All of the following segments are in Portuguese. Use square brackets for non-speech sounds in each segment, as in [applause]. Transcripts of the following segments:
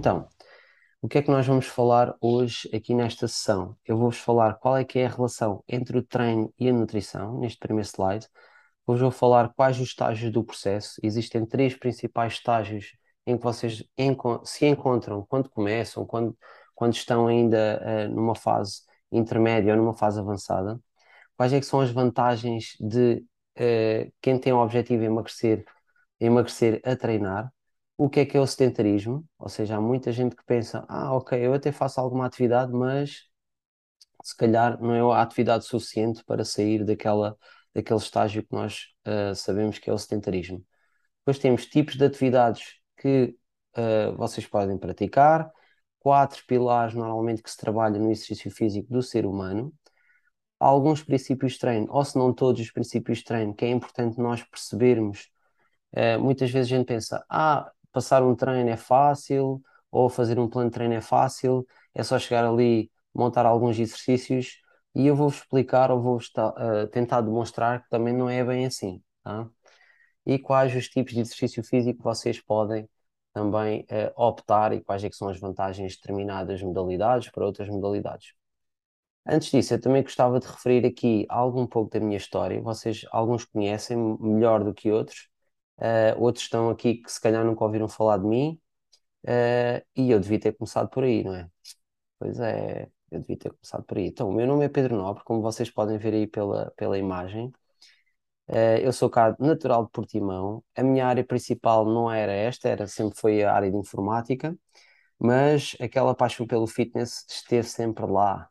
Então, o que é que nós vamos falar hoje aqui nesta sessão? Eu vou-vos falar qual é que é a relação entre o treino e a nutrição, neste primeiro slide. Hoje vou falar quais os estágios do processo. Existem três principais estágios em que vocês se encontram quando começam, quando, quando estão ainda uh, numa fase intermédia ou numa fase avançada. Quais é que são as vantagens de uh, quem tem o objetivo de emagrecer, emagrecer a treinar? O que é que é o sedentarismo? Ou seja, há muita gente que pensa, ah, ok, eu até faço alguma atividade, mas se calhar não é a atividade suficiente para sair daquela, daquele estágio que nós uh, sabemos que é o sedentarismo. Depois temos tipos de atividades que uh, vocês podem praticar, quatro pilares normalmente que se trabalha no exercício físico do ser humano, alguns princípios de treino, ou se não todos os princípios de treino, que é importante nós percebermos. Uh, muitas vezes a gente pensa, ah, passar um treino é fácil, ou fazer um plano de treino é fácil, é só chegar ali, montar alguns exercícios, e eu vou-vos explicar ou vou-vos uh, tentar demonstrar que também não é bem assim, tá? E quais os tipos de exercício físico vocês podem também uh, optar e quais é são as vantagens de determinadas modalidades para outras modalidades. Antes disso, eu também gostava de referir aqui algo um pouco da minha história. Vocês, alguns conhecem melhor do que outros, uh, outros estão aqui que se calhar nunca ouviram falar de mim, uh, e eu devia ter começado por aí, não é? Pois é, eu devia ter começado por aí. Então, o meu nome é Pedro Nobre, como vocês podem ver aí pela, pela imagem. Uh, eu sou cá natural de Portimão. A minha área principal não era esta, era sempre foi a área de informática, mas aquela paixão pelo fitness esteve sempre lá.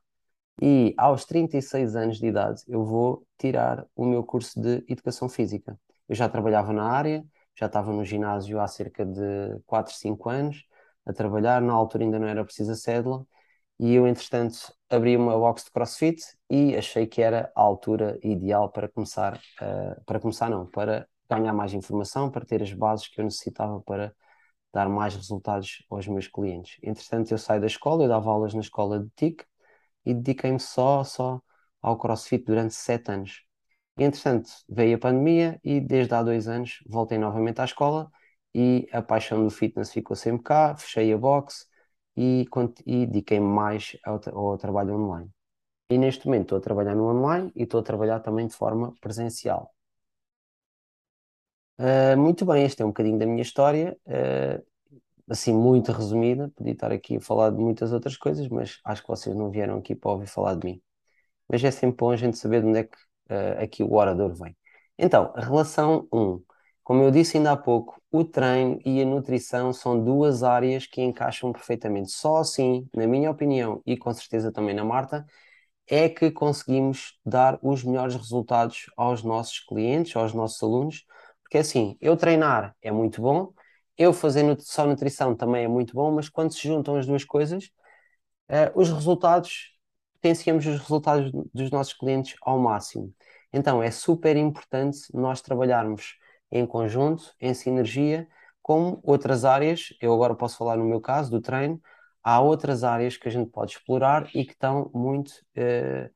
E aos 36 anos de idade, eu vou tirar o meu curso de Educação Física. Eu já trabalhava na área, já estava no ginásio há cerca de 4, 5 anos a trabalhar. Na altura ainda não era preciso a cédula. E eu, entretanto, abri uma box de CrossFit e achei que era a altura ideal para começar, uh, para começar não, para ganhar mais informação, para ter as bases que eu necessitava para dar mais resultados aos meus clientes. Entretanto, eu saí da escola, eu dava aulas na escola de TIC e dediquei-me só, só ao CrossFit durante sete anos. Entretanto, veio a pandemia e desde há dois anos voltei novamente à escola e a paixão do fitness ficou sempre cá, fechei a box, e, e dediquei-me mais ao, ao trabalho online. E neste momento estou a trabalhar no online e estou a trabalhar também de forma presencial. Uh, muito bem, este é um bocadinho da minha história, uh, assim muito resumida. Podia estar aqui a falar de muitas outras coisas, mas acho que vocês não vieram aqui para ouvir falar de mim. Mas é sempre bom a gente saber de onde é que uh, aqui o orador vem. Então, relação 1. Como eu disse ainda há pouco, o treino e a nutrição são duas áreas que encaixam perfeitamente. Só assim, na minha opinião, e com certeza também na Marta, é que conseguimos dar os melhores resultados aos nossos clientes, aos nossos alunos, porque assim, eu treinar é muito bom, eu fazer só nutrição também é muito bom, mas quando se juntam as duas coisas, uh, os resultados, potenciamos os resultados dos nossos clientes ao máximo. Então é super importante nós trabalharmos em conjunto, em sinergia, como outras áreas, eu agora posso falar no meu caso, do treino, há outras áreas que a gente pode explorar e que estão muito uh,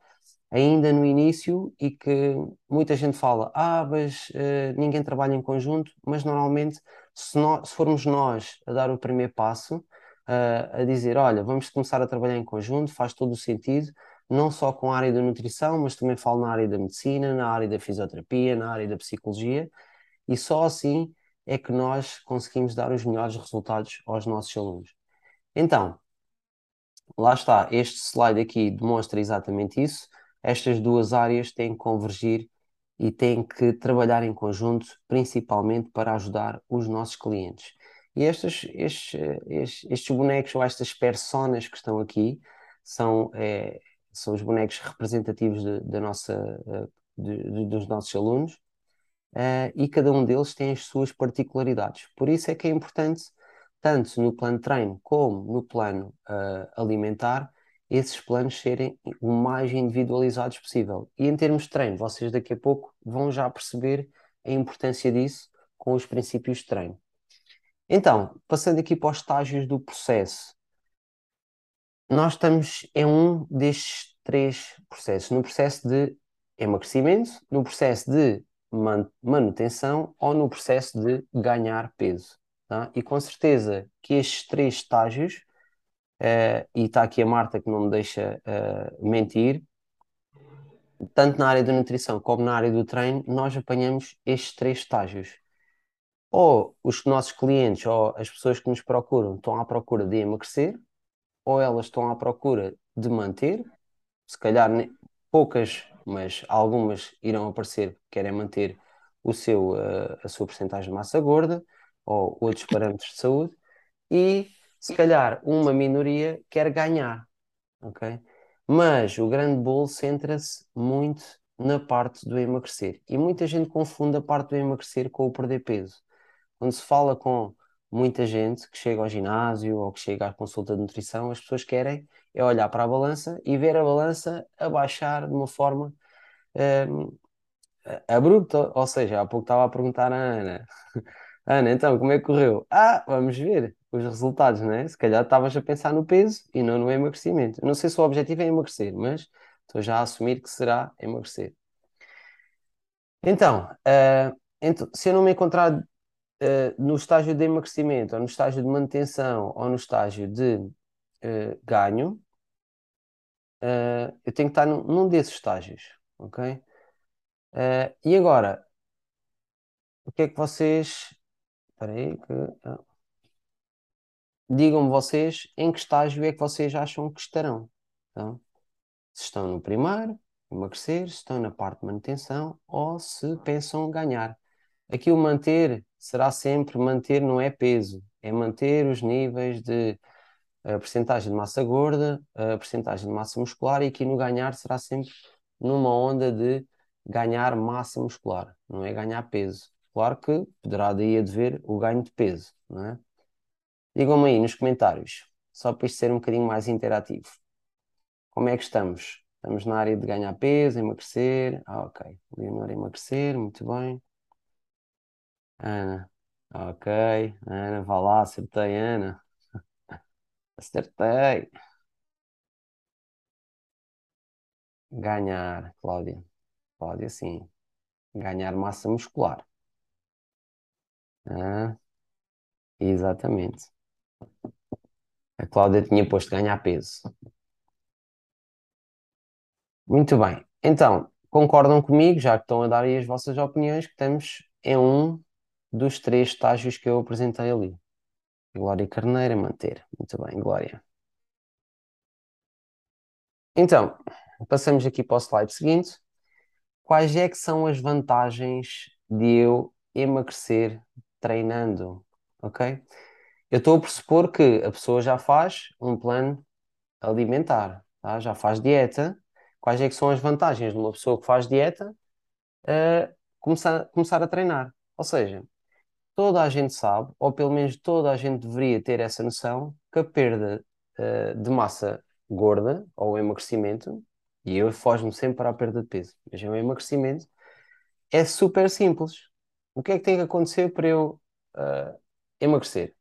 ainda no início e que muita gente fala, ah, mas uh, ninguém trabalha em conjunto, mas normalmente se, nós, se formos nós a dar o primeiro passo, uh, a dizer, olha, vamos começar a trabalhar em conjunto, faz todo o sentido, não só com a área da nutrição, mas também falo na área da medicina, na área da fisioterapia, na área da psicologia, e só assim é que nós conseguimos dar os melhores resultados aos nossos alunos. Então, lá está, este slide aqui demonstra exatamente isso. Estas duas áreas têm que convergir e têm que trabalhar em conjunto, principalmente para ajudar os nossos clientes. E estes, estes, estes, bonecos ou estas personas que estão aqui são, é, são os bonecos representativos de, de nossa, de, de, dos nossos alunos uh, e cada um deles tem as suas particularidades. Por isso é que é importante, tanto no plano de treino como no plano uh, alimentar, esses planos serem o mais individualizados possível. E em termos de treino, vocês daqui a pouco vão já perceber a importância disso com os princípios de treino. Então, passando aqui para os estágios do processo, nós estamos em um destes três processos: no processo de emagrecimento, no processo de manutenção ou no processo de ganhar peso. tá? E com certeza que estes três estágios, uh, e está aqui a Marta que não me deixa uh, mentir, tanto na área da nutrição como na área do treino, nós apanhamos estes três estágios. Ou os nossos clientes ou as pessoas que nos procuram estão à procura de emagrecer, ou elas estão à procura de manter, se calhar poucas, mas algumas irão aparecer que querem manter o seu, uh, a sua porcentagem de massa gorda ou outros parâmetros de saúde, e se calhar uma minoria quer ganhar, ok? Mas o grande bolo centra-se muito na parte do emagrecer. E muita gente confunde a parte do emagrecer com o perder peso. Quando se fala com muita gente que chega ao ginásio ou que chega à consulta de nutrição, as pessoas querem é olhar para a balança e ver a balança abaixar de uma forma um, abrupta. Ou seja, há pouco estava a perguntar à Ana: [laughs] Ana, então como é que correu? Ah, vamos ver os resultados, não é? Se calhar estavas a pensar no peso e não no emagrecimento. Não sei se o objetivo é emagrecer, mas estou já a assumir que será emagrecer. Então, uh, então se eu não me encontrar uh, no estágio de emagrecimento, ou no estágio de manutenção, ou no estágio de uh, ganho, eu tenho que estar num, num desses estágios, ok? e agora, o que é que vocês. Espera aí, que. Ah digam-me vocês em que estágio é que vocês acham que estarão. Então, se estão no primeiro, emagrecer, se estão na parte de manutenção ou se pensam ganhar. Aqui o manter será sempre manter, não é peso, é manter os níveis de a percentagem de massa gorda, a percentagem de massa muscular e aqui no ganhar será sempre numa onda de ganhar massa muscular, não é ganhar peso. Claro que poderá daí adver o ganho de peso, não é? Digam-me aí nos comentários, só para isto ser um bocadinho mais interativo. Como é que estamos? Estamos na área de ganhar peso, emagrecer. Ah, ok. Leonor, emagrecer, muito bem. Ana, ok. Ana, vá lá, acertei, Ana. Acertei. Ganhar, Cláudia. Cláudia, sim. Ganhar massa muscular. Ah, exatamente. A Cláudia tinha posto ganhar peso. Muito bem. Então, concordam comigo, já que estão a dar aí as vossas opiniões, que estamos em um dos três estágios que eu apresentei ali. Glória Carneira, manter. Muito bem, Glória. Então, passamos aqui para o slide seguinte. Quais é que são as vantagens de eu emagrecer treinando? Ok? Eu estou a pressupor que a pessoa já faz um plano alimentar, tá? já faz dieta. Quais é que são as vantagens de uma pessoa que faz dieta uh, começar, começar a treinar? Ou seja, toda a gente sabe, ou pelo menos toda a gente deveria ter essa noção, que a perda uh, de massa gorda ou emagrecimento, e eu fojo-me sempre para a perda de peso, mas é o emagrecimento, é super simples. O que é que tem que acontecer para eu uh, emagrecer?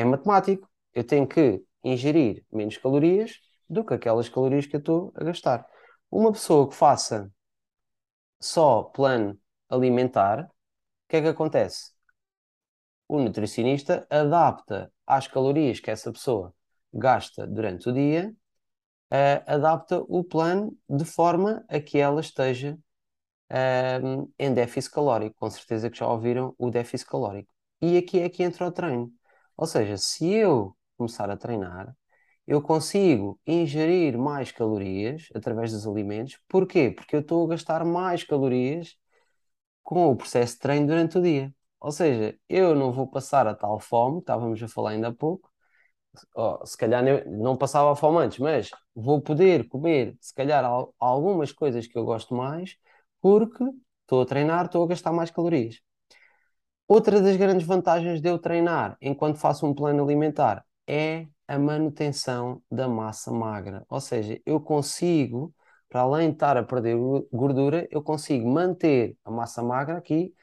é matemático. Eu tenho que ingerir menos calorias do que aquelas calorias que eu estou a gastar. Uma pessoa que faça só plano alimentar, que é que acontece? O nutricionista adapta às calorias que essa pessoa gasta durante o dia, uh, adapta o plano de forma a que ela esteja uh, em déficit calórico. Com certeza que já ouviram o déficit calórico. E aqui é que entra o treino. Ou seja, se eu começar a treinar, eu consigo ingerir mais calorias através dos alimentos. Porquê? Porque eu estou a gastar mais calorias com o processo de treino durante o dia. Ou seja, eu não vou passar a tal fome, estávamos a falar ainda há pouco, oh, se calhar não passava a fome antes, mas vou poder comer, se calhar, algumas coisas que eu gosto mais, porque estou a treinar, estou a gastar mais calorias. Outra das grandes vantagens de eu treinar enquanto faço um plano alimentar é a manutenção da massa magra. Ou seja, eu consigo, para além de estar a perder gordura, eu consigo manter a massa magra aqui,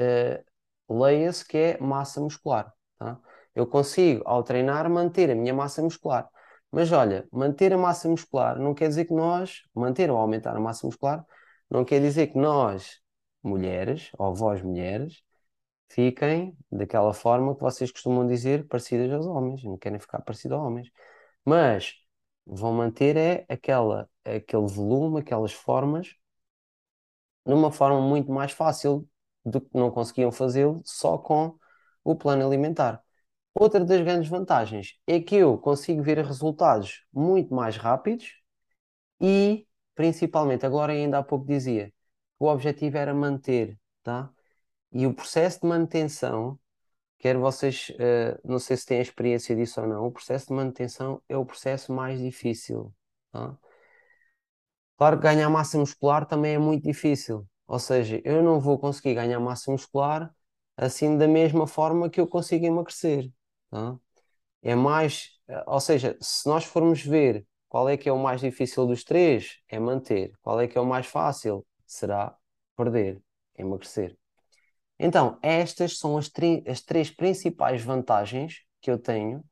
uh, leia-se que é massa muscular. Tá? Eu consigo, ao treinar, manter a minha massa muscular. Mas olha, manter a massa muscular não quer dizer que nós, manter ou aumentar a massa muscular, não quer dizer que nós, mulheres, ou vós mulheres, fiquem daquela forma que vocês costumam dizer, parecidas aos homens, não querem ficar parecidos aos homens. Mas vão manter é aquela, aquele volume, aquelas formas, numa forma muito mais fácil do que não conseguiam fazê-lo só com o plano alimentar. Outra das grandes vantagens é que eu consigo ver resultados muito mais rápidos e, principalmente, agora ainda há pouco dizia, o objetivo era manter, tá? E o processo de manutenção, quer vocês, uh, não sei se têm experiência disso ou não, o processo de manutenção é o processo mais difícil, tá? Claro que ganhar massa muscular também é muito difícil, ou seja, eu não vou conseguir ganhar massa muscular assim da mesma forma que eu consigo emagrecer, tá? É mais, ou seja, se nós formos ver qual é que é o mais difícil dos três, é manter. Qual é que é o mais fácil? Será perder, emagrecer. Então, estas são as, as três principais vantagens que eu tenho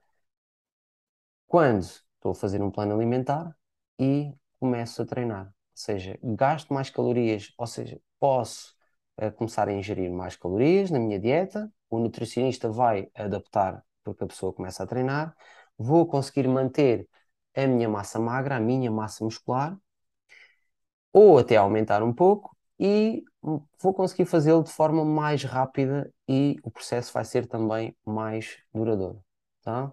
quando estou a fazer um plano alimentar e começo a treinar. Ou seja, gasto mais calorias, ou seja, posso uh, começar a ingerir mais calorias na minha dieta, o nutricionista vai adaptar porque a pessoa começa a treinar, vou conseguir manter a minha massa magra, a minha massa muscular, ou até aumentar um pouco, e vou conseguir fazê-lo de forma mais rápida e o processo vai ser também mais duradouro. Tá?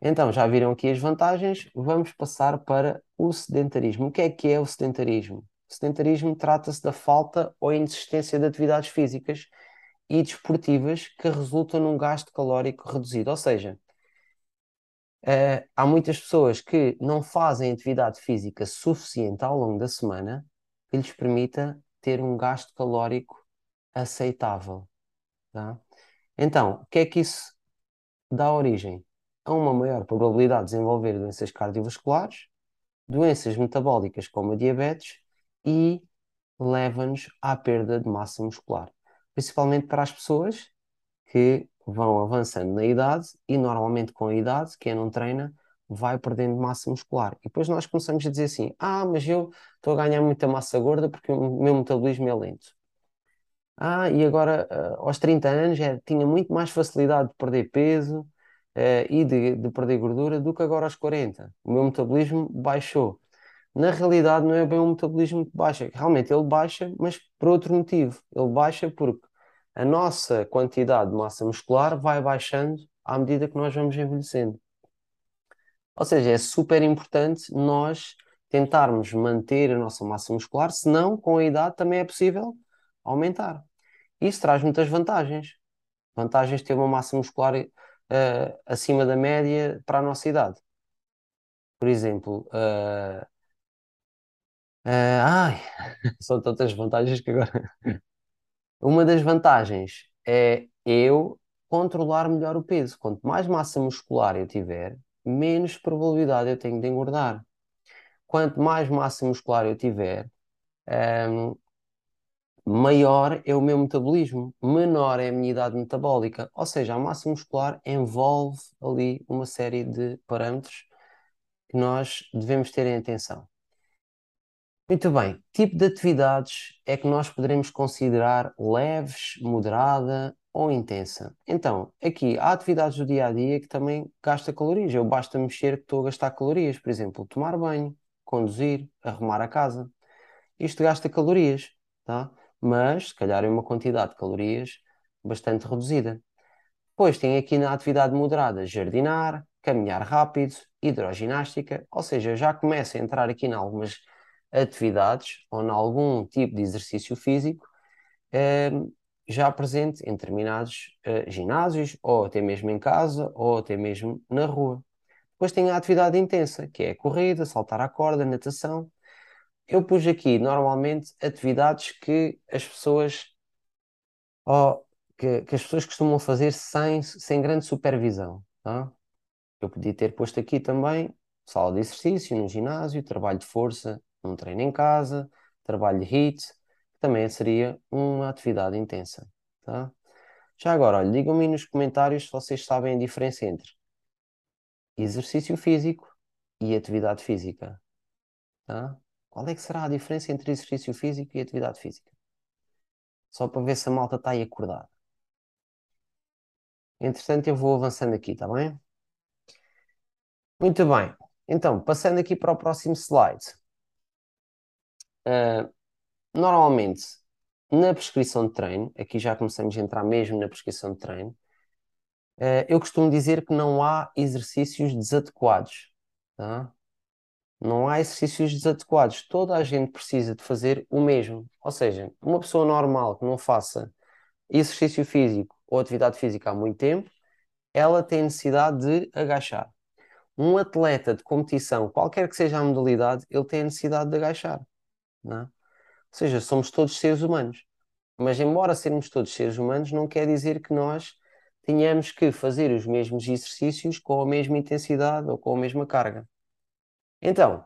Então, já viram aqui as vantagens, vamos passar para o sedentarismo. O que é que é o sedentarismo? O sedentarismo trata-se da falta ou inexistência de atividades físicas e desportivas que resultam num gasto calórico reduzido. Ou seja, uh, há muitas pessoas que não fazem atividade física suficiente ao longo da semana que lhes permita ter um gasto calórico aceitável. Tá? Então, o que é que isso dá origem? A uma maior probabilidade de desenvolver doenças cardiovasculares, doenças metabólicas como a diabetes e leva-nos à perda de massa muscular principalmente para as pessoas que vão avançando na idade e normalmente com a idade, quem não treina vai perdendo massa muscular. E depois nós começamos a dizer assim: ah, mas eu estou a ganhar muita massa gorda porque o meu metabolismo é lento. Ah, e agora uh, aos 30 anos já tinha muito mais facilidade de perder peso uh, e de, de perder gordura do que agora aos 40. O meu metabolismo baixou na realidade não é bem um metabolismo que baixa. Realmente ele baixa, mas por outro motivo. Ele baixa porque a nossa quantidade de massa muscular vai baixando à medida que nós vamos envelhecendo. Ou seja, é super importante nós tentarmos manter a nossa massa muscular, senão com a idade também é possível aumentar. Isso traz muitas vantagens. Vantagens de ter uma massa muscular uh, acima da média para a nossa idade. Por exemplo, uh, Uh, ai, [laughs] são tantas vantagens que agora. Uma das vantagens é eu controlar melhor o peso. Quanto mais massa muscular eu tiver, menos probabilidade eu tenho de engordar. Quanto mais massa muscular eu tiver, um, maior é o meu metabolismo, menor é a minha idade metabólica. Ou seja, a massa muscular envolve ali uma série de parâmetros que nós devemos ter em atenção. Muito bem, tipo de atividades é que nós poderemos considerar leves, moderada ou intensa? Então, aqui há atividades do dia a dia que também gasta calorias. Eu basta mexer que estou a gastar calorias, por exemplo, tomar banho, conduzir, arrumar a casa. Isto gasta calorias, tá? Mas se calhar é uma quantidade de calorias bastante reduzida. Depois tem aqui na atividade moderada jardinar, caminhar rápido, hidroginástica, ou seja, já começa a entrar aqui em algumas atividades ou em algum tipo de exercício físico eh, já presente em determinados eh, ginásios, ou até mesmo em casa, ou até mesmo na rua. Depois tem a atividade intensa, que é a corrida, saltar à corda, natação. Eu pus aqui normalmente atividades que as pessoas oh, que, que, as pessoas costumam fazer sem, sem grande supervisão. Tá? Eu podia ter posto aqui também sala de exercício no ginásio, trabalho de força um treino em casa, trabalho de HIIT, que também seria uma atividade intensa. Tá? Já agora, digam-me nos comentários se vocês sabem a diferença entre exercício físico e atividade física. Tá? Qual é que será a diferença entre exercício físico e atividade física? Só para ver se a malta está aí acordada. Entretanto, eu vou avançando aqui, tá bem? Muito bem. Então, passando aqui para o próximo slide. Uh, normalmente, na prescrição de treino, aqui já começamos a entrar mesmo na prescrição de treino, uh, eu costumo dizer que não há exercícios desadequados, tá? Não há exercícios desadequados. Toda a gente precisa de fazer o mesmo. Ou seja, uma pessoa normal que não faça exercício físico ou atividade física há muito tempo, ela tem necessidade de agachar. Um atleta de competição, qualquer que seja a modalidade, ele tem a necessidade de agachar. É? Ou seja, somos todos seres humanos. Mas, embora sermos todos seres humanos, não quer dizer que nós tenhamos que fazer os mesmos exercícios com a mesma intensidade ou com a mesma carga. Então,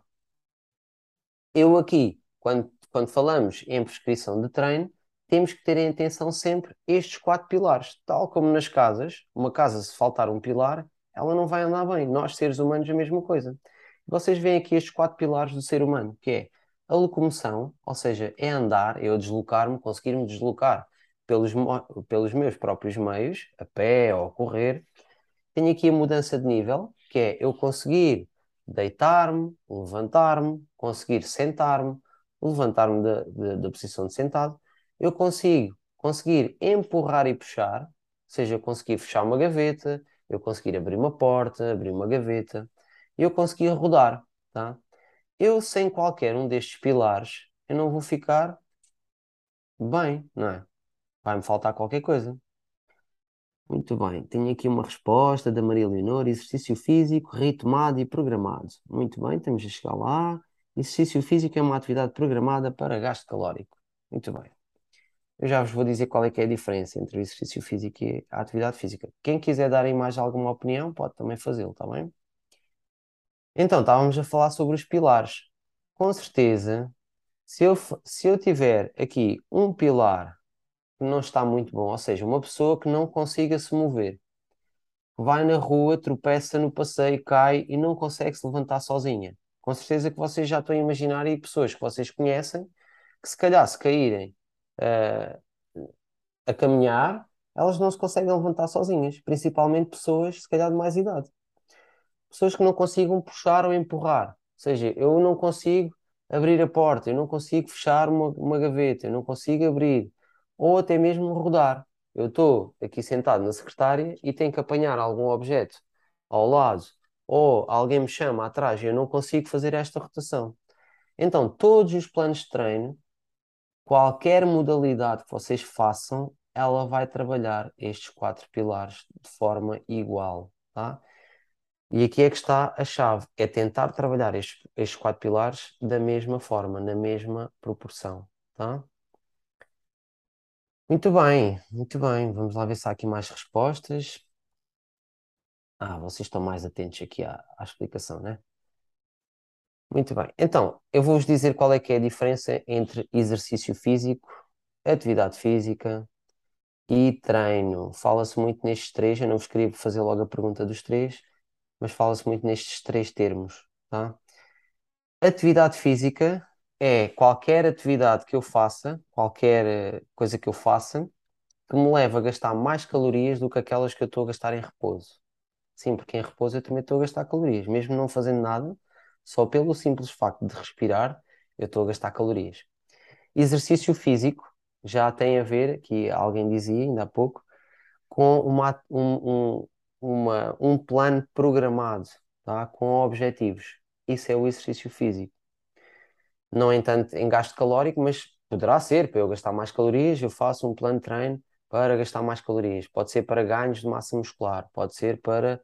eu aqui, quando, quando falamos em prescrição de treino, temos que ter em atenção sempre estes quatro pilares. Tal como nas casas, uma casa, se faltar um pilar, ela não vai andar bem. Nós, seres humanos, a mesma coisa. Vocês veem aqui estes quatro pilares do ser humano, que é a locomoção, ou seja, é andar, eu deslocar-me, conseguir-me deslocar pelos, pelos meus próprios meios, a pé ou a correr. Tenho aqui a mudança de nível, que é eu conseguir deitar-me, levantar-me, conseguir sentar-me, levantar-me da, da, da posição de sentado. Eu consigo conseguir empurrar e puxar, ou seja, eu conseguir fechar uma gaveta, eu conseguir abrir uma porta, abrir uma gaveta, eu conseguir rodar, tá? Eu, sem qualquer um destes pilares, eu não vou ficar bem, não é? Vai-me faltar qualquer coisa. Muito bem, tenho aqui uma resposta da Maria Leonor: exercício físico retomado e programado. Muito bem, estamos a chegar lá. Exercício físico é uma atividade programada para gasto calórico. Muito bem. Eu já vos vou dizer qual é que é a diferença entre o exercício físico e a atividade física. Quem quiser dar em mais alguma opinião, pode também fazê-lo, está bem? Então, estávamos a falar sobre os pilares. Com certeza, se eu, se eu tiver aqui um pilar não está muito bom, ou seja, uma pessoa que não consiga se mover, vai na rua, tropeça no passeio, cai e não consegue se levantar sozinha. Com certeza que vocês já estão a imaginar aí pessoas que vocês conhecem que se calhar se caírem uh, a caminhar, elas não se conseguem levantar sozinhas, principalmente pessoas se calhar de mais idade. Pessoas que não consigam puxar ou empurrar. Ou seja, eu não consigo abrir a porta, eu não consigo fechar uma, uma gaveta, eu não consigo abrir ou até mesmo rodar. Eu estou aqui sentado na secretária e tenho que apanhar algum objeto ao lado, ou alguém me chama atrás e eu não consigo fazer esta rotação. Então, todos os planos de treino, qualquer modalidade que vocês façam, ela vai trabalhar estes quatro pilares de forma igual, tá? E aqui é que está a chave, é tentar trabalhar estes, estes quatro pilares da mesma forma, na mesma proporção, tá? Muito bem, muito bem. Vamos lá ver se há aqui mais respostas. Ah, vocês estão mais atentos aqui à, à explicação, né? Muito bem. Então, eu vou-vos dizer qual é que é a diferença entre exercício físico, atividade física e treino. Fala-se muito nestes três, eu não vos queria fazer logo a pergunta dos três, mas fala-se muito nestes três termos, tá? Atividade física é qualquer atividade que eu faça, qualquer eh, coisa que eu faça, que me leva a gastar mais calorias do que aquelas que eu estou a gastar em repouso. Sim, porque em repouso eu também estou a gastar calorias, mesmo não fazendo nada, só pelo simples facto de respirar, eu estou a gastar calorias. Exercício físico já tem a ver, que alguém dizia ainda há pouco, com uma, um, um, uma, um plano programado, tá? com objetivos. Isso é o exercício físico não em tanto em gasto calórico, mas poderá ser para eu gastar mais calorias, eu faço um plano de treino para gastar mais calorias. Pode ser para ganhos de massa muscular, pode ser para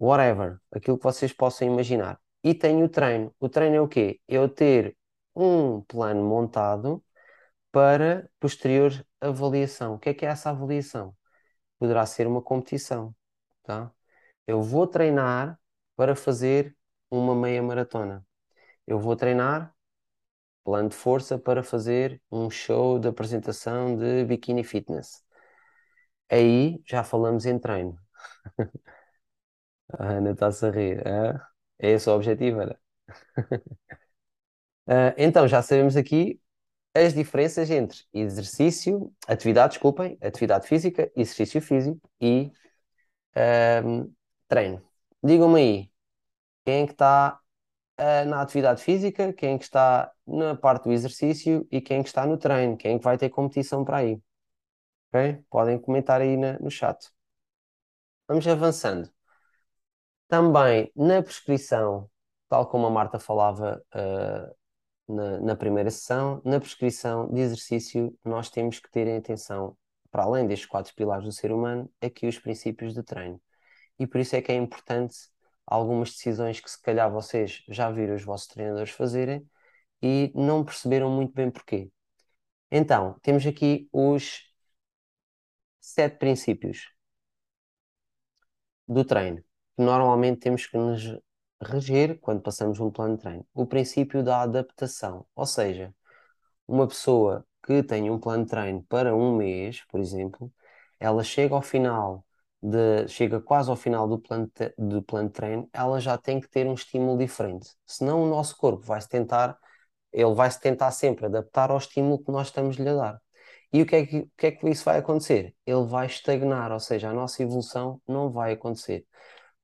whatever, aquilo que vocês possam imaginar. E tenho o treino. O treino é o quê? Eu ter um plano montado para posterior avaliação. O que é que é essa avaliação? Poderá ser uma competição, tá? Eu vou treinar para fazer uma meia maratona. Eu vou treinar plano de força para fazer um show de apresentação de bikini fitness. Aí já falamos em treino. [laughs] A Ana está-se a rir. É esse o objetivo, era. [laughs] Ah, então, já sabemos aqui as diferenças entre exercício, atividade, desculpem, atividade física, exercício físico e Ahm, treino. Digam-me aí, quem é que está ah, na atividade física, quem é que está na parte do exercício e quem é que está no treino, quem é que vai ter competição para aí. Ok? Podem comentar aí na- no chat. Vamos avançando. Também na prescrição, tal como a Marta falava, ah, na, na primeira sessão, na prescrição de exercício, nós temos que ter em atenção, para além destes quatro pilares do ser humano, aqui os princípios de treino. E por isso é que é importante algumas decisões que se calhar vocês já viram os vossos treinadores fazerem e não perceberam muito bem porquê. Então, temos aqui os sete princípios do treino, que normalmente temos que nos reger quando passamos um plano de treino. O princípio da adaptação, ou seja, uma pessoa que tem um plano de treino para um mês, por exemplo, ela chega ao final de, chega quase ao final do plano de, do plano de treino, ela já tem que ter um estímulo diferente. Senão o nosso corpo vai se tentar, ele vai se tentar sempre adaptar ao estímulo que nós estamos-lhe a dar. E o que é que, o que é que isso vai acontecer? Ele vai estagnar, ou seja, a nossa evolução não vai acontecer.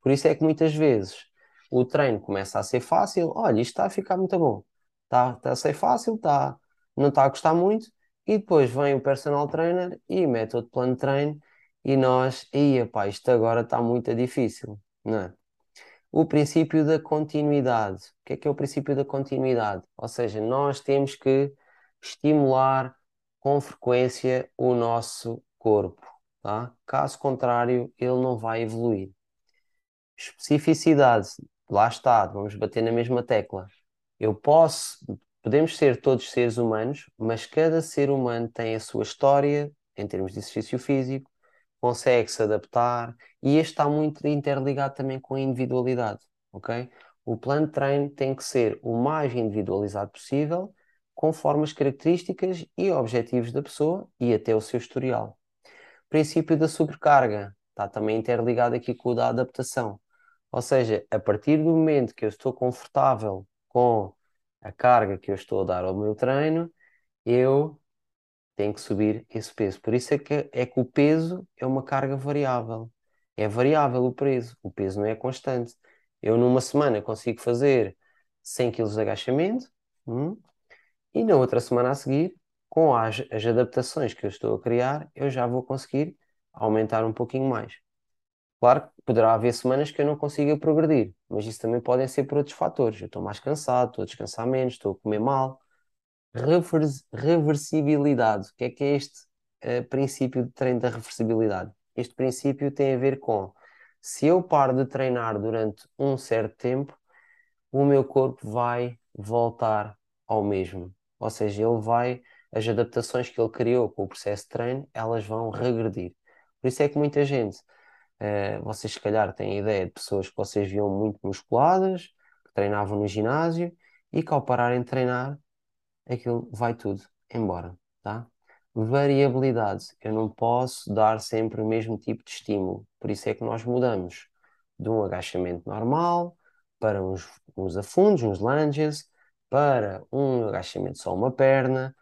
Por isso é que muitas vezes o treino começa a ser fácil, olha, isto está a ficar muito bom, está, está a ser fácil, está, não está a gostar muito, e depois vem o personal trainer e mete outro plano de treino e nós, ia pá, isto agora está muito difícil, não é? O princípio da continuidade. O que é que é o princípio da continuidade? Ou seja, nós temos que estimular com frequência o nosso corpo, tá? Caso contrário, ele não vai evoluir. Especificidade, lá está, vamos bater na mesma tecla. Eu posso, podemos ser todos seres humanos, mas cada ser humano tem a sua história em termos de exercício físico, consegue se adaptar e este está muito interligado também com a individualidade, ok? O plano de treino tem que ser o mais individualizado possível, conforme as características e objetivos da pessoa e até o seu historial. Princípio da sobrecarga está também interligado aqui com o da adaptação. Ou seja, a partir do momento que eu estou confortável com a carga que eu estou a dar ao meu treino, eu tenho que subir esse peso. Por isso é que, é que o peso é uma carga variável. É variável o peso, o peso não é constante. Eu numa semana consigo fazer 100 kg de agachamento hum, e na outra semana a seguir, com as, as adaptações que eu estou a criar, eu já vou conseguir aumentar um pouquinho mais. Claro que poderá haver semanas que eu não consiga progredir, mas isso também podem ser por outros fatores. Eu estou mais cansado, estou a descansar menos, estou a comer mal. Revers- reversibilidade. O que é que é este eh, princípio de treino da reversibilidade? Este princípio tem a ver com se eu paro de treinar durante um certo tempo, o meu corpo vai voltar ao mesmo. Ou seja, ele vai, as adaptações que ele criou com o processo de treino, elas vão regredir. Por isso é que muita gente, eh, vocês se calhar têm ideia de pessoas que vocês viam muito musculadas, que treinavam no ginásio e que ao pararem de treinar, aquilo vai tudo embora, tá? Variabilidade. Eu não posso dar sempre o mesmo tipo de estímulo. Por isso é que nós mudamos de um agachamento normal para uns, uns afundos, uns lunges, para um agachamento só uma perna.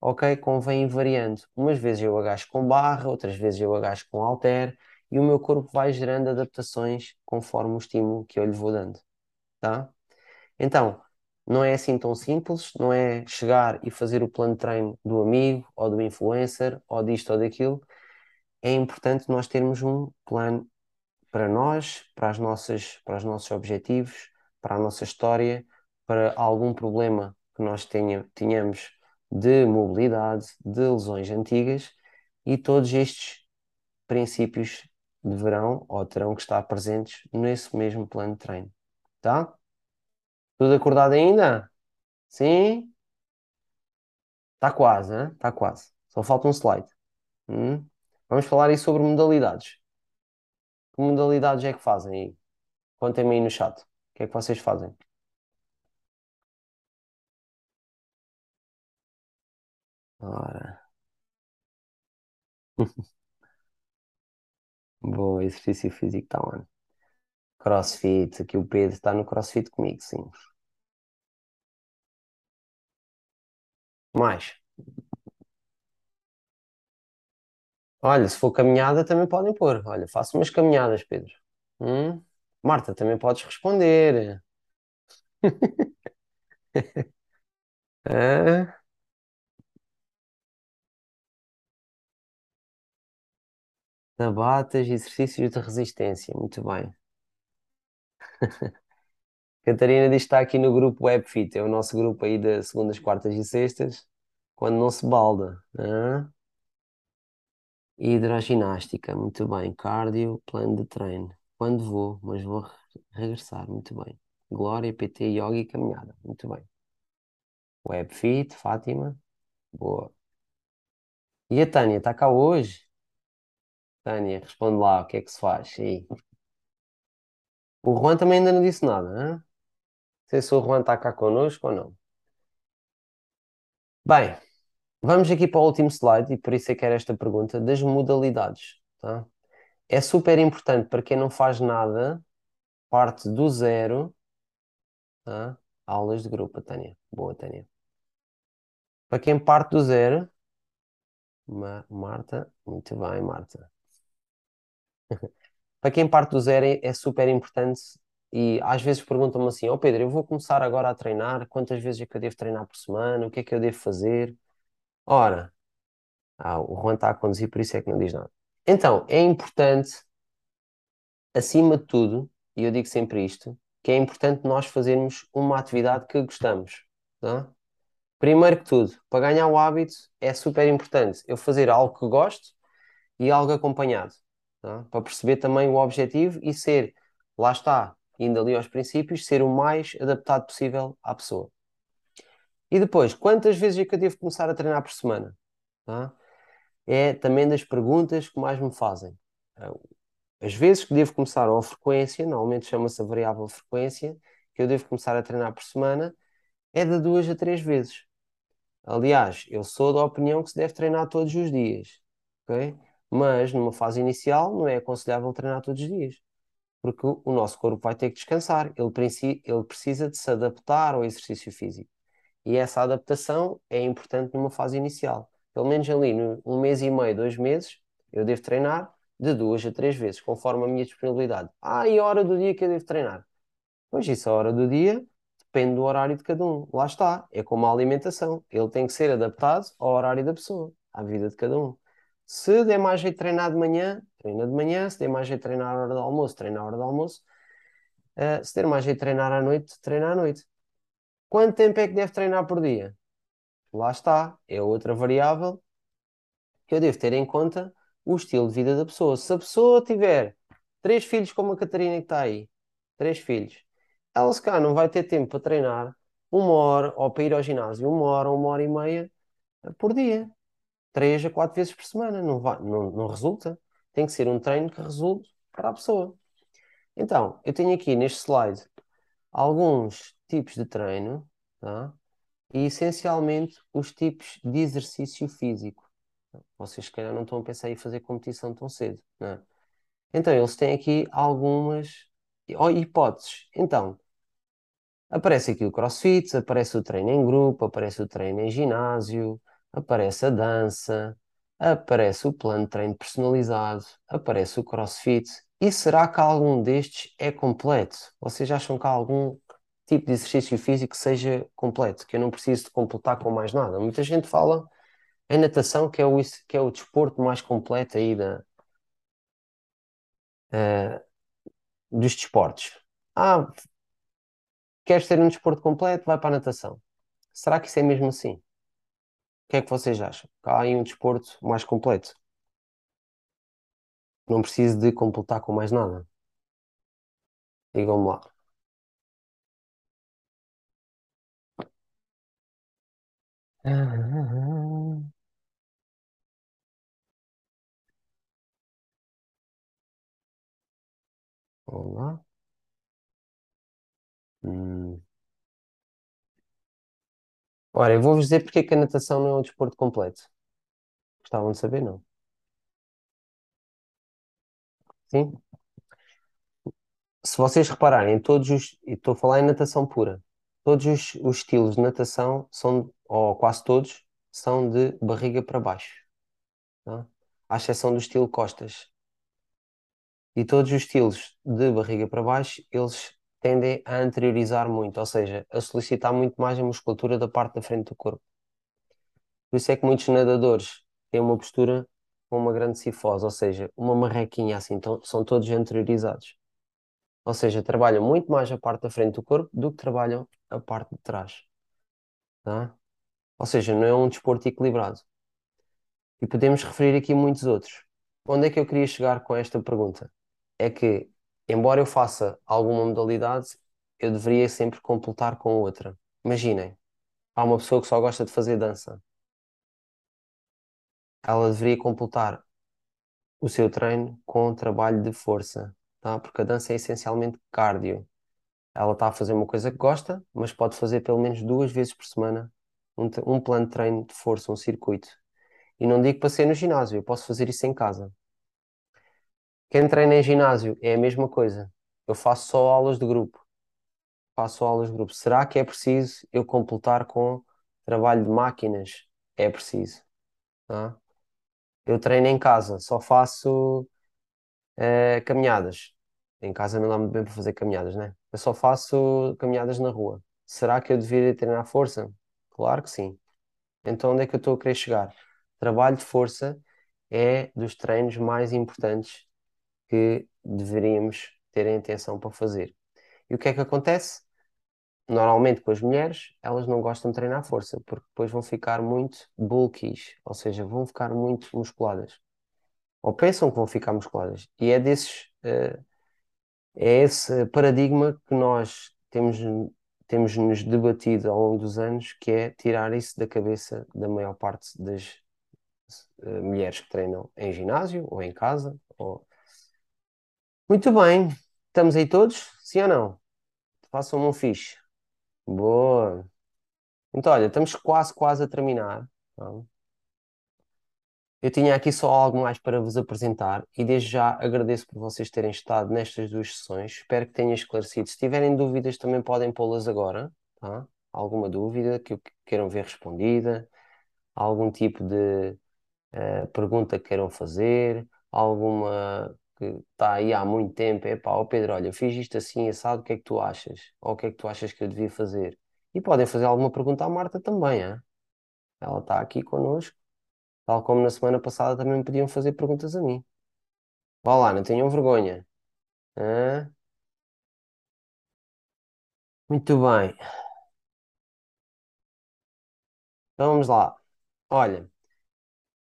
Ok? Convém ir variando. Umas vezes eu agacho com barra, outras vezes eu agacho com halter e o meu corpo vai gerando adaptações conforme o estímulo que eu lhe vou dando, tá? Então, não é assim tão simples, não é chegar e fazer o plano de treino do amigo ou do influencer ou disto ou daquilo. É importante nós termos um plano para nós, para as nossas, para os nossos objetivos, para a nossa história, para algum problema que nós tenha, tenhamos de mobilidade, de lesões antigas e todos estes princípios deverão ou terão que estar presentes nesse mesmo plano de treino, tá? Tudo acordado ainda? Sim? Está quase, né? Está quase. Só falta um slide. Hum? Vamos falar aí sobre modalidades. Que modalidades é que fazem aí? Contem-me aí no chat. O que é que vocês fazem? Ora. [laughs] Boa, exercício físico está on. CrossFit, aqui o Pedro está no CrossFit comigo, sim. Mais. Olha, se for caminhada, também podem pôr. Olha, faço umas caminhadas, Pedro. Hum? Marta, também podes responder. [laughs] Ah, Tabatas, exercícios de resistência. Muito bem. [laughs] Catarina diz que está aqui no grupo WebFit. É o nosso grupo aí de segundas, quartas e sextas, quando não se balda. Ah? Hidroginástica. Muito bem. Cardio, plano de treino. Quando vou, mas vou re- regressar. Muito bem. Glória, PT, yoga e caminhada. Muito bem. WebFit, Fátima. Boa. E a Tânia, está cá hoje? Tânia, responde lá, o que é que se faz? Aí. O Juan também ainda não disse nada, hã? Não sei se o Juan está cá connosco ou não. Bem, vamos aqui para o último slide, e por isso é que era esta pergunta, das modalidades, tá? É super importante para quem não faz nada, parte do zero, tá? Aulas de grupo, Tânia. Boa, Tânia. Para quem parte do zero, Ma- Marta, muito bem, Marta. [laughs] Para quem parte do zero é, é super importante e às vezes perguntam-me assim, ó Pedro, eu vou começar agora a treinar, quantas vezes é que eu devo treinar por semana? O que é que eu devo fazer? Ora, ah, o Juan está a conduzir, por isso é que não diz nada. Então, é importante, acima de tudo, e eu digo sempre isto, que é importante nós fazermos uma atividade que gostamos, tá? Primeiro que tudo, para ganhar o hábito, é super importante eu fazer algo que gosto e algo acompanhado, tá? Para perceber também o objetivo e ser, lá está, indo ali aos princípios, ser o mais adaptado possível à pessoa. E depois, quantas vezes é que eu devo começar a treinar por semana? tá? É também das perguntas que mais me fazem. As vezes que devo começar, ou a frequência, normalmente chama-se a variável frequência, que eu devo começar a treinar por semana, é de duas a três vezes. Aliás, eu sou da opinião que se deve treinar todos os dias, ok? Mas numa fase inicial não é aconselhável treinar todos os dias, porque o nosso corpo vai ter que descansar, ele, ele precisa de se adaptar ao exercício físico. E essa adaptação é importante numa fase inicial. Pelo menos ali, no um mês e meio, dois meses, eu devo treinar de duas a três vezes, conforme a minha disponibilidade. Ah, e a hora do dia que eu devo treinar? Pois isso, a hora do dia depende do horário de cada um. Lá está, é como a alimentação. Ele tem que ser adaptado ao horário da pessoa, à vida de cada um. Se der mais jeito de treinar de manhã, treina de manhã. Se der mais jeito de treinar à hora do almoço, treina à hora do almoço. Eh, se der mais jeito de treinar à noite, treina à noite. Quanto tempo é que deve treinar por dia? Lá está, é outra variável que eu devo ter em conta o estilo de vida da pessoa. Se a pessoa tiver três filhos como a Catarina que está aí, três filhos, ela se calhar não vai ter tempo para treinar uma hora ou para ir ao ginásio uma hora, uma hora e meia por dia, três a quatro vezes por semana. Não vai, não, não resulta. Tem que ser um treino que resulte para a pessoa. Então, eu tenho aqui neste slide alguns tipos de treino, tá? E essencialmente os tipos de exercício físico. Vocês, se calhar, não estão a pensar em fazer competição tão cedo, não é? Então, eles têm aqui algumas ó, hipóteses. Então, aparece aqui o CrossFit, aparece o treino em grupo, aparece o treino em ginásio, aparece a dança, aparece o plano de treino personalizado, aparece o CrossFit. E será que algum destes é completo? Vocês acham que há algum tipo de exercício físico seja completo, que eu não preciso de completar com mais nada? Muita gente fala a natação, que é o, que é o desporto mais completo aí da, eh, dos desportos. Ah, queres ter um desporto completo? Vai para a natação. Será que isso é mesmo assim? O que é que vocês acham? Há aí um desporto mais completo? Não preciso de completar com mais nada. Digam-me lá. Vamos lá. Hum. Ora, eu vou-vos dizer porque é que a natação não é um desporto completo. Gostavam de saber, não? Sim? Se vocês repararem, todos os, e estou a falar em natação pura, todos os, os estilos de natação são, ou quase todos, são de barriga para baixo. tá? à exceção do estilo costas. E todos os estilos de barriga para baixo, eles tendem a anteriorizar muito, ou seja, a solicitar muito mais a musculatura da parte da frente do corpo. Por isso é que muitos nadadores têm uma postura com uma grande cifose, ou seja, uma marrequinha assim, então, são todos anteriorizados. Ou seja, trabalham muito mais a parte da frente do corpo do que trabalham a parte de trás. Tá? Ou seja, não é um desporto equilibrado. E podemos referir aqui muitos outros. Onde é que eu queria chegar com esta pergunta? É que, embora eu faça alguma modalidade, eu deveria sempre completar com outra. Imaginem, há uma pessoa que só gosta de fazer dança. Ela deveria completar o seu treino com trabalho de força, tá? Porque a dança é essencialmente cardio. Ela está a fazer uma coisa que gosta, mas pode fazer pelo menos duas vezes por semana um, um plano de treino de força, um circuito. E não digo para ser no ginásio, eu posso fazer isso em casa. Quem treina em ginásio é a mesma coisa. Eu faço só aulas de grupo. Faço aulas de grupo. Será que é preciso eu completar com trabalho de máquinas? É preciso. Tá? Eu treino em casa, só faço uh, caminhadas. Em casa não dá muito bem para fazer caminhadas, né? Eu só faço caminhadas na rua. Será que eu deveria treinar força? Claro que sim. Então onde é que eu estou a querer chegar? Trabalho de força é dos treinos mais importantes que deveríamos ter a intenção para fazer. E o que é que acontece? Normalmente com as mulheres, elas não gostam de treinar força, porque depois vão ficar muito bulkies, ou seja, vão ficar muito musculadas. Ou pensam que vão ficar musculadas. E é desses, uh, é esse paradigma que nós temos, temos nos debatido ao longo dos anos, que é tirar isso da cabeça da maior parte das uh, mulheres que treinam em ginásio ou em casa, ou muito bem, estamos aí todos? Sim ou não? Façam-me um fixe. Boa. Então, olha, estamos quase, quase a terminar. Então, eu tinha aqui só algo mais para vos apresentar e desde já agradeço por vocês terem estado nestas duas sessões. Espero que tenha esclarecido. Se tiverem dúvidas, também podem pô-las agora, tá? Alguma dúvida que queiram ver respondida, algum tipo de uh, pergunta que queiram fazer, alguma que está aí há muito tempo, é pá, ó Pedro, olha, fiz isto assim, assado, o que é que tu achas? Ou o que é que tu achas que eu devia fazer? E podem fazer alguma pergunta à Marta também, hein? ela está aqui connosco, tal como na semana passada também me podiam fazer perguntas a mim. Vá lá, não tenham vergonha. Hã? Muito bem. Então vamos lá. Olha,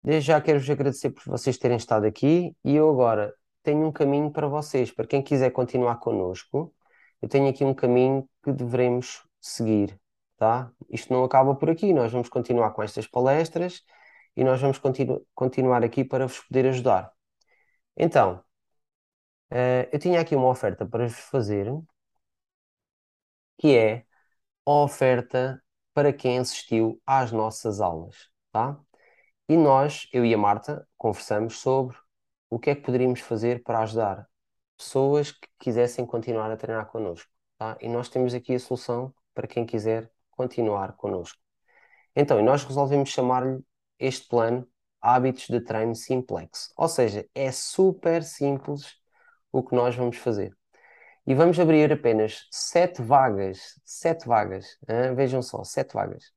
desde já quero-vos agradecer por vocês terem estado aqui e eu agora tenho um caminho para vocês. Para quem quiser continuar connosco, eu tenho aqui um caminho que devemos seguir, tá? Isto não acaba por aqui, nós vamos continuar com estas palestras e nós vamos continu continuar aqui para vos poder ajudar. Então, uh, eu tinha aqui uma oferta para vos fazer, que é a oferta para quem assistiu às nossas aulas, tá? E nós, eu e a Marta, conversamos sobre o que é que poderíamos fazer para ajudar pessoas que quisessem continuar a treinar connosco, tá? E nós temos aqui a solução para quem quiser continuar connosco. Então, nós resolvemos chamar-lhe este plano Hábitos de Treino Simplex, ou seja, é super simples o que nós vamos fazer. E vamos abrir apenas sete vagas, sete vagas, hein? vejam só, sete vagas.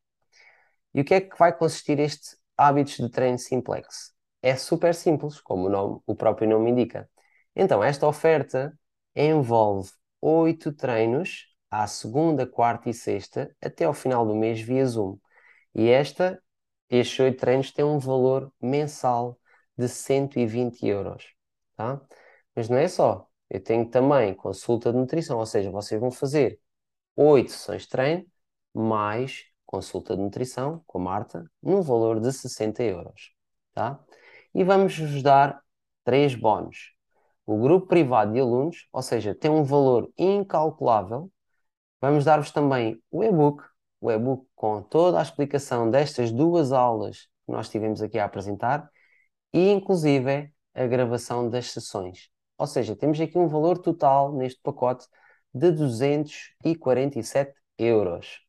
E o que é que vai consistir este Hábitos de Treino Simplex? É super simples, como o, nome, o próprio nome indica. Então, esta oferta envolve oito treinos à segunda, quarta e sexta até ao final do mês via Zoom. E esta, estes oito treinos têm um valor mensal de 120 euros. Tá? Mas não é só. Eu tenho também consulta de nutrição, ou seja, vocês vão fazer oito sessões de treino mais consulta de nutrição com a Marta, no valor de 60 euros. Tá? E vamos vos dar três bónus. O grupo privado de alunos, ou seja, tem um valor incalculável. Vamos dar-vos também o e-book, o e-book com toda a explicação destas duas aulas que nós tivemos aqui a apresentar e, inclusive, a gravação das sessões. Ou seja, temos aqui um valor total neste pacote de 247 euros.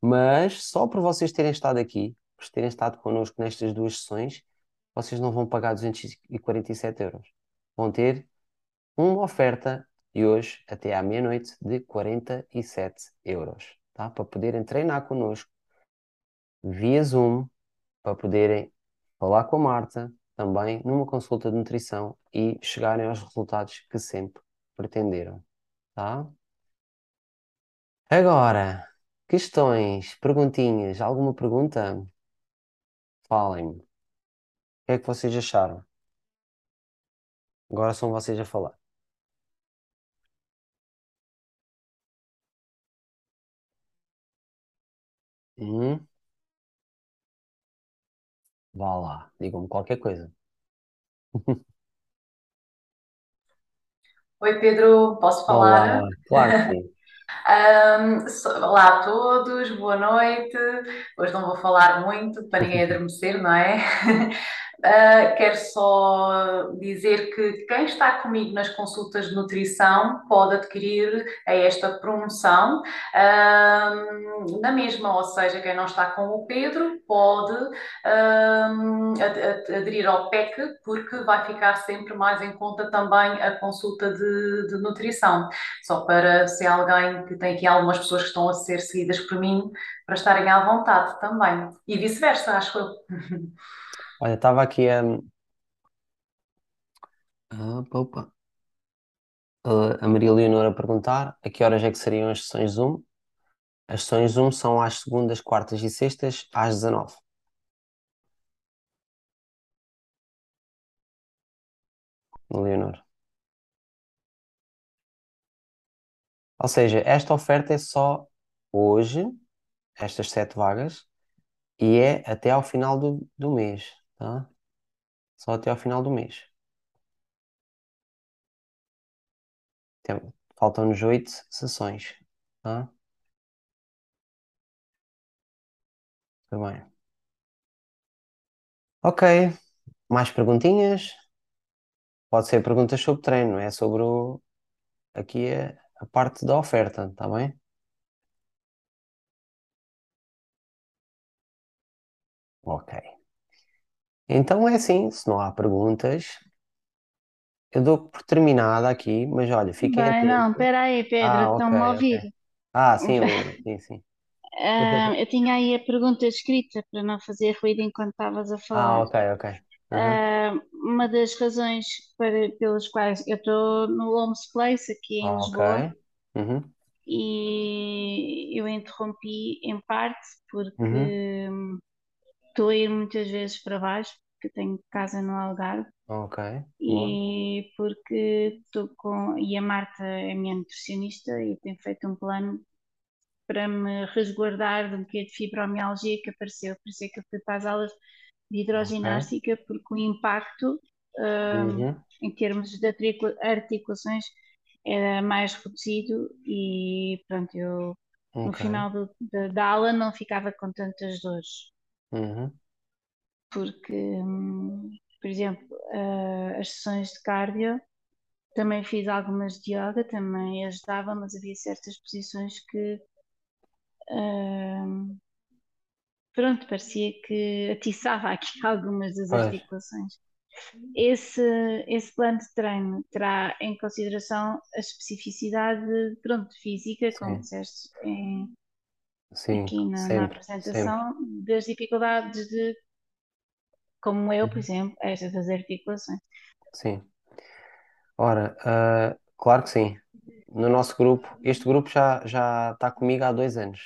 Mas só por vocês terem estado aqui, por terem estado connosco nestas duas sessões, vocês não vão pagar 247 euros. Vão ter uma oferta de hoje até à meia-noite de 47 euros, tá? Para poderem treinar connosco via Zoom, para poderem falar com a Marta também numa consulta de nutrição e chegarem aos resultados que sempre pretenderam, tá? Agora, questões, perguntinhas, alguma pergunta? Falem-me. O que é que vocês acharam? Agora são vocês a falar. Hum? Vá lá, digam-me qualquer coisa. [laughs] Oi, Pedro, posso Olá, falar? claro que sim. [laughs] Ahm, so- olá a todos, boa noite. Hoje não vou falar muito para ninguém adormecer, não é? [laughs] Ah, quero só dizer que quem está comigo nas consultas de nutrição pode adquirir esta promoção. Ahm, na mesma, ou seja, quem não está com o Pedro pode ad- aderir ao PEC, porque vai ficar sempre mais em conta também a consulta de de nutrição. Só para se alguém que tem aqui algumas pessoas que estão a ser seguidas por mim, para estarem à vontade também. E vice-versa, acho eu. [laughs] Olha, estava aqui a. Ah, opa. Ah, a Maria Leonor a perguntar a que horas é que seriam as sessões Zoom? As sessões Zoom são às segundas, quartas e sextas, às 19. Leonor. Ou seja, esta oferta é só hoje, estas sete vagas, e é até ao final do, do mês, tá? Só até ao final do mês. Faltam-nos oito sessões, tá? Tudo bem. Ok, mais perguntinhas? Pode ser perguntas sobre treino, é sobre o, aqui é a parte da oferta, tá bem? Ok. Então é assim, se não há perguntas, eu dou por terminada aqui, mas olha, fiquem Bem, não, atentos. espera aí, Pedro, Ah, ok, estão-me a ouvir. ok. Ah, sim, Helena, [laughs] sim, sim. Ah, eu tinha aí a pergunta escrita para não fazer ruído enquanto estavas a Ah, falar. ok, ok. Uhum. Ah, uma das razões para, pelas quais eu estou no Homes Place aqui em Ok. Lisboa Uhum. e eu interrompi em parte Uhum. porque estou a ir muitas vezes para baixo, porque tenho casa no Algarve Ok. Boa. e porque estou com. E a Marta é minha nutricionista e tem feito um plano para me resguardar de um bocadinho de fibromialgia que apareceu. Por isso é que eu fui para as aulas de hidroginástica, porque o impacto, hum, Uhum. em termos de articu- articulações, era mais reduzido e pronto, eu no Ok. final do- da, da aula não ficava com tantas dores, Uhum. porque, hum, por exemplo, ah, as sessões de cardio, também fiz algumas de yoga, também ajudava, mas havia certas posições que hum, pronto, parecia que atiçava aqui [laughs] algumas das Pois. articulações. Esse, esse plano de treino terá em consideração a especificidade, pronto, física, como Sim, disseste em- sim, aqui na, na sempre, sempre. apresentação, das dificuldades de, como eu, por Uhum. exemplo, estas das articulações. Sim. Ora, ah, claro que sim. No nosso grupo, este grupo já já está comigo há dois anos,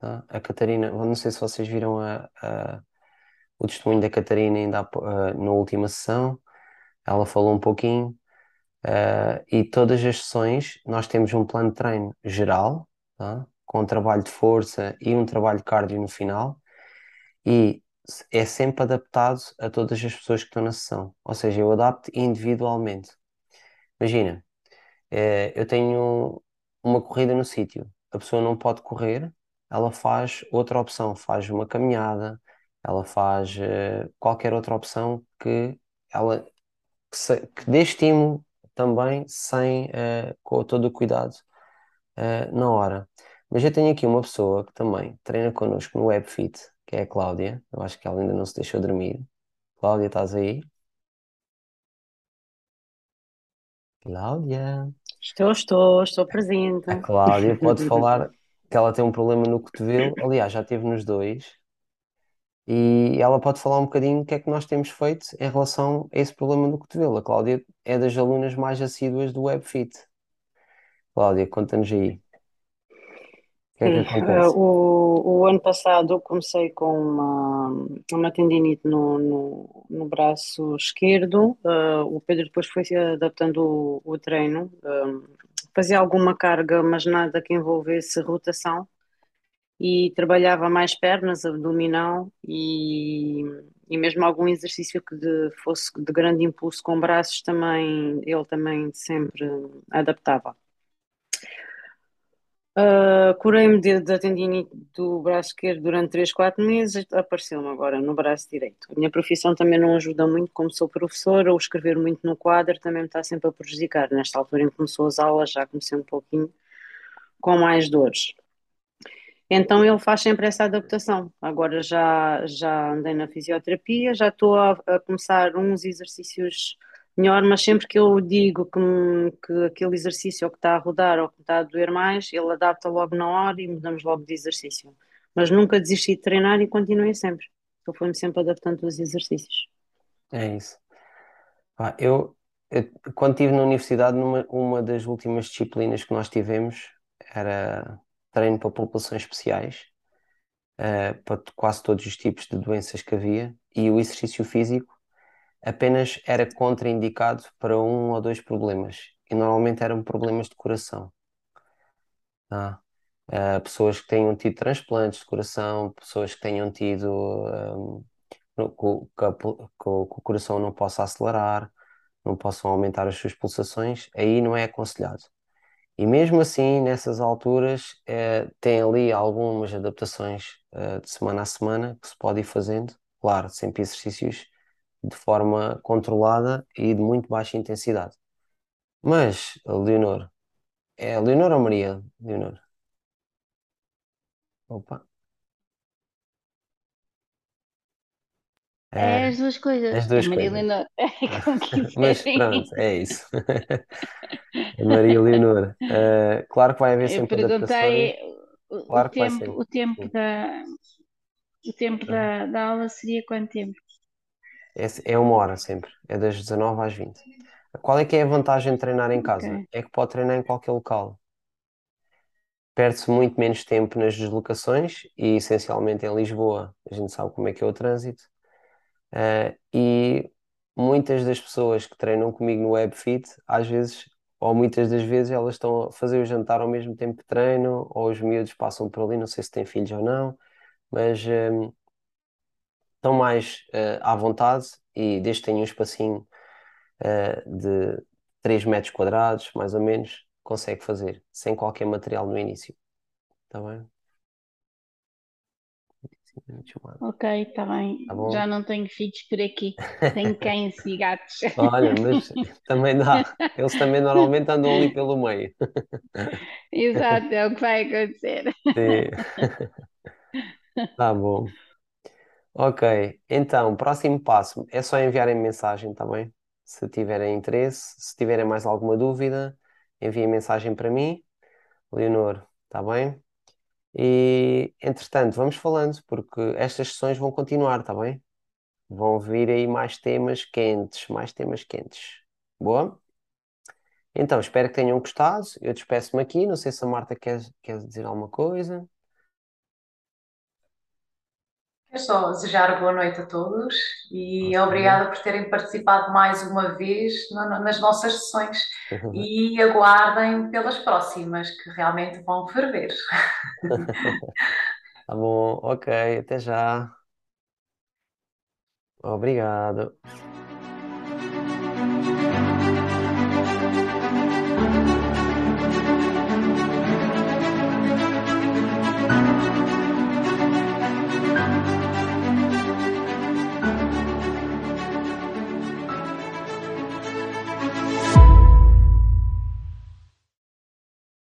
tá? A Catarina, não sei se vocês viram a, a- o testemunho da Catarina ainda há ah, na última sessão. Ela falou um pouquinho, ah, e todas as sessões nós temos um plano de treino geral, tá? Com um trabalho de força e um trabalho cardio no final, e é sempre adaptado a todas as pessoas que estão na sessão. Ou seja, eu adapto individualmente. Imagina. É, eu tenho uma corrida no sítio, a pessoa não pode correr, ela faz outra opção, faz uma caminhada, ela faz eh, qualquer outra opção que ela que, dê estímulo também sem eh, com todo o cuidado eh, na hora. Mas eu tenho aqui uma pessoa que também treina connosco no WebFit, que é a Cláudia, eu acho que ela ainda não se deixou dormir. Cláudia, estás aí? Cláudia. Estou, estou, estou presente. A Cláudia pode [laughs] falar que ela tem um problema no cotovelo. Aliás, já teve nos dois. E ela pode falar um bocadinho o que é que nós temos feito em relação a esse problema no cotovelo. A Cláudia é das alunas mais assíduas do WebFit. Cláudia, conta-nos aí. O que é que Sim, eh, acontece? o, o ano passado eu comecei com uma, uma tendinite no, no, no braço esquerdo. Eh, o Pedro depois foi se adaptando o, o treino. Eh, fazia alguma carga, mas nada que envolvesse rotação. E trabalhava mais pernas, abdominal e, e mesmo algum exercício que de- fosse de grande impulso com braços também, ele também sempre adaptava. Uh, curei-me da tendinite do braço esquerdo durante 3 4 meses, apareceu-me agora no braço direito. A minha profissão também não ajuda muito, como sou professora, o escrever muito no quadro também me está sempre a prejudicar. Nesta altura em que começou as aulas, já comecei um pouquinho com mais dores. Então ele faz sempre essa adaptação. Agora já, já andei na fisioterapia, já estou a, a começar uns exercícios melhor, mas sempre que eu digo que, que aquele exercício que está a rodar ou que está a doer mais, ele adapta logo na hora e mudamos logo de exercício. Mas nunca desisti de treinar e continuei sempre. Eu fui-me sempre adaptando aos exercícios. É isso. Pá, eu, eu, quando estive na universidade, numa, uma das últimas disciplinas que nós tivemos era treino para populações especiais, eh, para quase todos os tipos de doenças que havia, e o exercício físico apenas era contraindicado para um ou dois problemas, e normalmente eram problemas de coração. tá? Eh, pessoas que tenham tido transplantes de coração, pessoas que tenham tido, ehm, que o que o coração não possa acelerar, não possam aumentar as suas pulsações, aí não é aconselhado. E mesmo assim, nessas alturas, eh, tem ali algumas adaptações, eh, de semana a semana que se pode ir fazendo, claro, sempre exercícios de forma controlada e de muito baixa intensidade. Mas, Leonor, é Leonor ou Maria? Leonor? Opa, É é, as duas coisas. as É duas Maria coisas. Leonor. É [laughs] como Mas quiserem. pronto, é isso. [laughs] É Maria Leonor. Eh, claro que vai haver Eu sempre adaptações, perguntei o, o claro que vai tempo, sempre. o tempo Sim. da, o tempo da, da aula seria quanto tempo? É, é uma hora sempre, é das 19 às 20. Qual é que é a vantagem de treinar em casa? Ok. É que pode treinar em qualquer local. Perde-se muito menos tempo nas deslocações e essencialmente em Lisboa. A gente sabe como é que é o trânsito. Eh, e muitas das pessoas que treinam comigo no WebFit, às vezes, ou muitas das vezes, elas estão a fazer o jantar ao mesmo tempo que treinam, ou os miúdos passam por ali, não sei se têm filhos ou não, mas eh, estão mais eh, à vontade e desde que tenham um espacinho eh, de 3 metros quadrados, mais ou menos, consegue fazer, sem qualquer material no início. Está bem? Ok, está bem. Tá? Já não tenho filhos por aqui. Tenho cães e gatos. [laughs] [laughs] Olha, mas também dá. Eles também normalmente andam ali pelo meio. Exato, é o que vai acontecer. Sim. [laughs] Tá bom. Ok, então, próximo passo é só enviarem mensagem, tá bem? Se tiverem interesse, se tiverem mais alguma dúvida, enviem mensagem para mim, Leonor, tá bem? E, entretanto, vamos falando, porque estas sessões vão continuar, tá bem? Vão vir aí mais temas quentes, mais temas quentes. Boa? Então, espero que tenham gostado. Eu despeço-me aqui. Não sei se a Marta quer, quer dizer alguma coisa. Quero só desejar boa noite a todos e obrigada por terem participado mais uma vez nas nossas sessões e aguardem pelas próximas que realmente vão ferver. [laughs] Tá bom, ok, até já. Obrigado.